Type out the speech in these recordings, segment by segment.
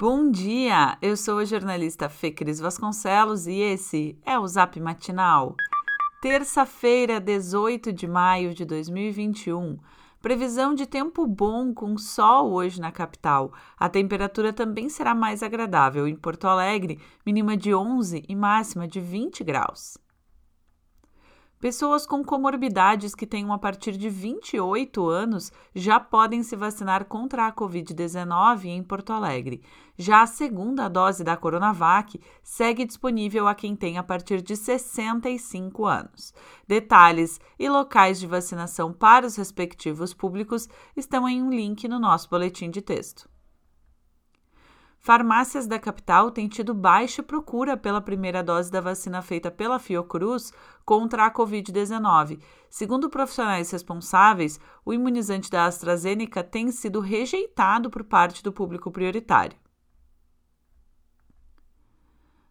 Bom dia! Eu sou a jornalista Fê Cris Vasconcelos e esse é o Zap Matinal. Terça-feira, 18 de maio de 2021. Previsão de tempo bom com sol hoje na capital. A temperatura também será mais agradável em Porto Alegre, mínima de 11 e máxima de 20 graus. Pessoas com comorbidades que tenham a partir de 28 anos já podem se vacinar contra a Covid-19 em Porto Alegre. Já a segunda dose da Coronavac segue disponível a quem tem a partir de 65 anos. Detalhes e locais de vacinação para os respectivos públicos estão em um link no nosso boletim de texto. Farmácias da capital têm tido baixa procura pela primeira dose da vacina feita pela Fiocruz contra a Covid-19. Segundo profissionais responsáveis, o imunizante da AstraZeneca tem sido rejeitado por parte do público prioritário.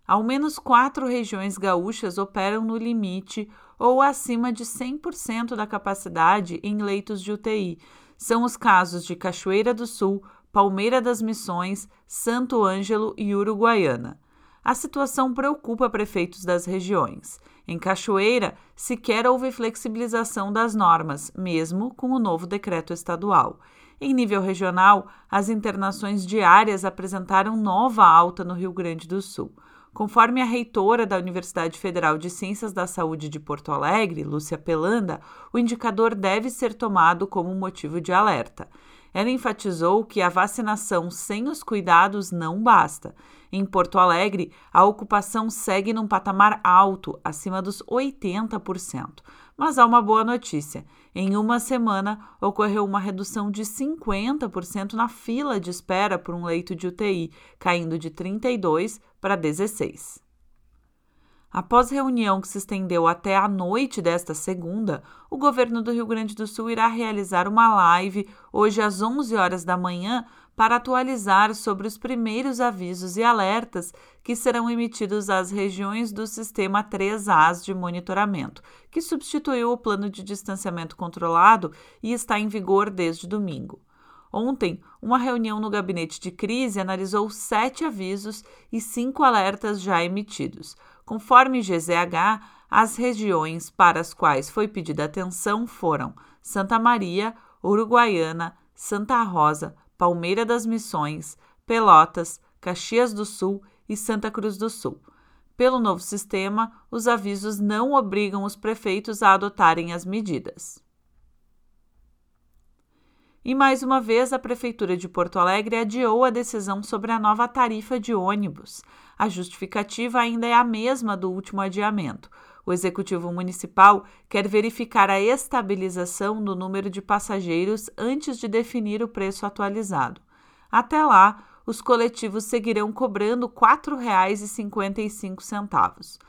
Ao menos quatro regiões gaúchas operam no limite ou acima de 100% da capacidade em leitos de UTI. São os casos de Cachoeira do Sul, Palmeira das Missões, Santo Ângelo e Uruguaiana. A situação preocupa prefeitos das regiões. Em Cachoeira, sequer houve flexibilização das normas, mesmo com o novo decreto estadual. Em nível regional, as internações diárias apresentaram nova alta no Rio Grande do Sul. Conforme a reitora da Universidade Federal de Ciências da Saúde de Porto Alegre, Lúcia Pelanda, o indicador deve ser tomado como motivo de alerta. Ela enfatizou que a vacinação sem os cuidados não basta. Em Porto Alegre, a ocupação segue num patamar alto, acima dos 80%. Mas há uma boa notícia. Em uma semana, ocorreu uma redução de 50% na fila de espera por um leito de UTI, caindo de 32 para 16. Após reunião que se estendeu até a noite desta segunda, o governo do Rio Grande do Sul irá realizar uma live hoje às 11 horas da manhã para atualizar sobre os primeiros avisos e alertas que serão emitidos às regiões do sistema 3As de monitoramento, que substituiu o plano de distanciamento controlado e está em vigor desde domingo. Ontem, uma reunião no gabinete de crise analisou sete avisos e cinco alertas já emitidos. Conforme GZH, as regiões para as quais foi pedida atenção foram Santa Maria, Uruguaiana, Santa Rosa, Palmeira das Missões, Pelotas, Caxias do Sul e Santa Cruz do Sul. Pelo novo sistema, os avisos não obrigam os prefeitos a adotarem as medidas. E mais uma vez, a Prefeitura de Porto Alegre adiou a decisão sobre a nova tarifa de ônibus. A justificativa ainda é a mesma do último adiamento. O Executivo Municipal quer verificar a estabilização do número de passageiros antes de definir o preço atualizado. Até lá, os coletivos seguirão cobrando R$ 4,55.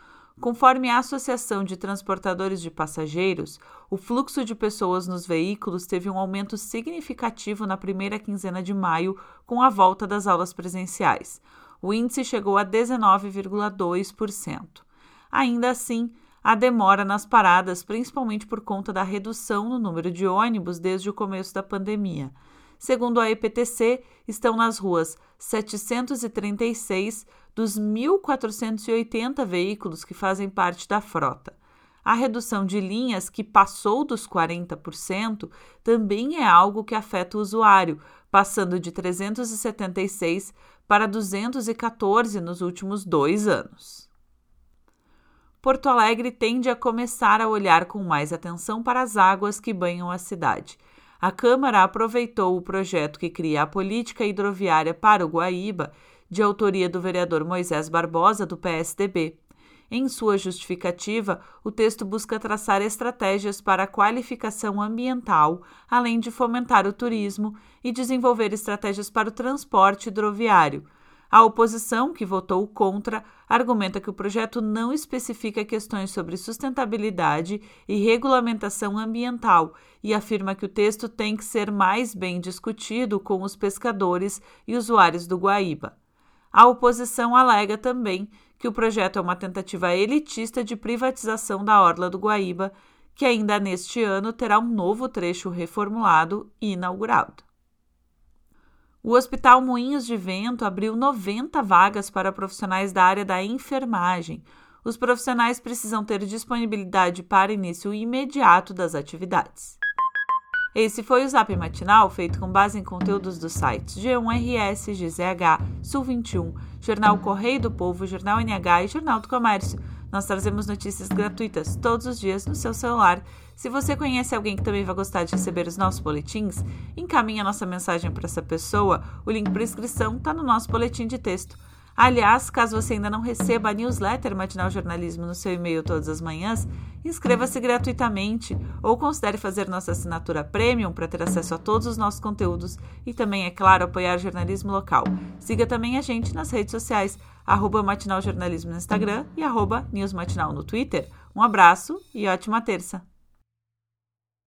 Conforme a Associação de Transportadores de Passageiros, o fluxo de pessoas nos veículos teve um aumento significativo na primeira quinzena de maio com a volta das aulas presenciais. O índice chegou a 19,2%. Ainda assim, há demora nas paradas, principalmente por conta da redução no número de ônibus desde o começo da pandemia. Segundo a EPTC, estão nas ruas 736 dos 1.480 veículos que fazem parte da frota. A redução de linhas, que passou dos 40%, também é algo que afeta o usuário, passando de 376 para 214 nos últimos dois anos. Porto Alegre tende a começar a olhar com mais atenção para as águas que banham a cidade a Câmara aproveitou o projeto que cria a política hidroviária para o Guaíba, de autoria do vereador Moisés Barbosa, do PSDB. Em sua justificativa, o texto busca traçar estratégias para a qualificação ambiental, além de fomentar o turismo e desenvolver estratégias para o transporte hidroviário a oposição, que votou contra, argumenta que o projeto não especifica questões sobre sustentabilidade e regulamentação ambiental e afirma que o texto tem que ser mais bem discutido com os pescadores e usuários do Guaíba. A oposição alega também que o projeto é uma tentativa elitista de privatização da orla do Guaíba, que ainda neste ano terá um novo trecho reformulado e inaugurado. O Hospital Moinhos de Vento abriu 90 vagas para profissionais da área da enfermagem. Os profissionais precisam ter disponibilidade para início imediato das atividades. Esse foi o Zap Matinal, feito com base em conteúdos dos sites G1RS, GZH, Sul 21, Jornal Correio do Povo, Jornal NH e Jornal do Comércio. Nós trazemos notícias gratuitas todos os dias no seu celular. Se você conhece alguém que também vai gostar de receber os nossos boletins, encaminhe a nossa mensagem para essa pessoa. O link para inscrição está no nosso boletim de texto. Aliás, caso você ainda não receba a newsletter Matinal Jornalismo no seu e-mail todas as manhãs, inscreva-se gratuitamente ou considere fazer nossa assinatura premium para ter acesso a todos os nossos conteúdos e também, é claro, apoiar o jornalismo local. Siga também a gente nas redes sociais, arroba Matinal Jornalismo no Instagram e arroba Newsmatinal no Twitter. Um abraço e ótima terça!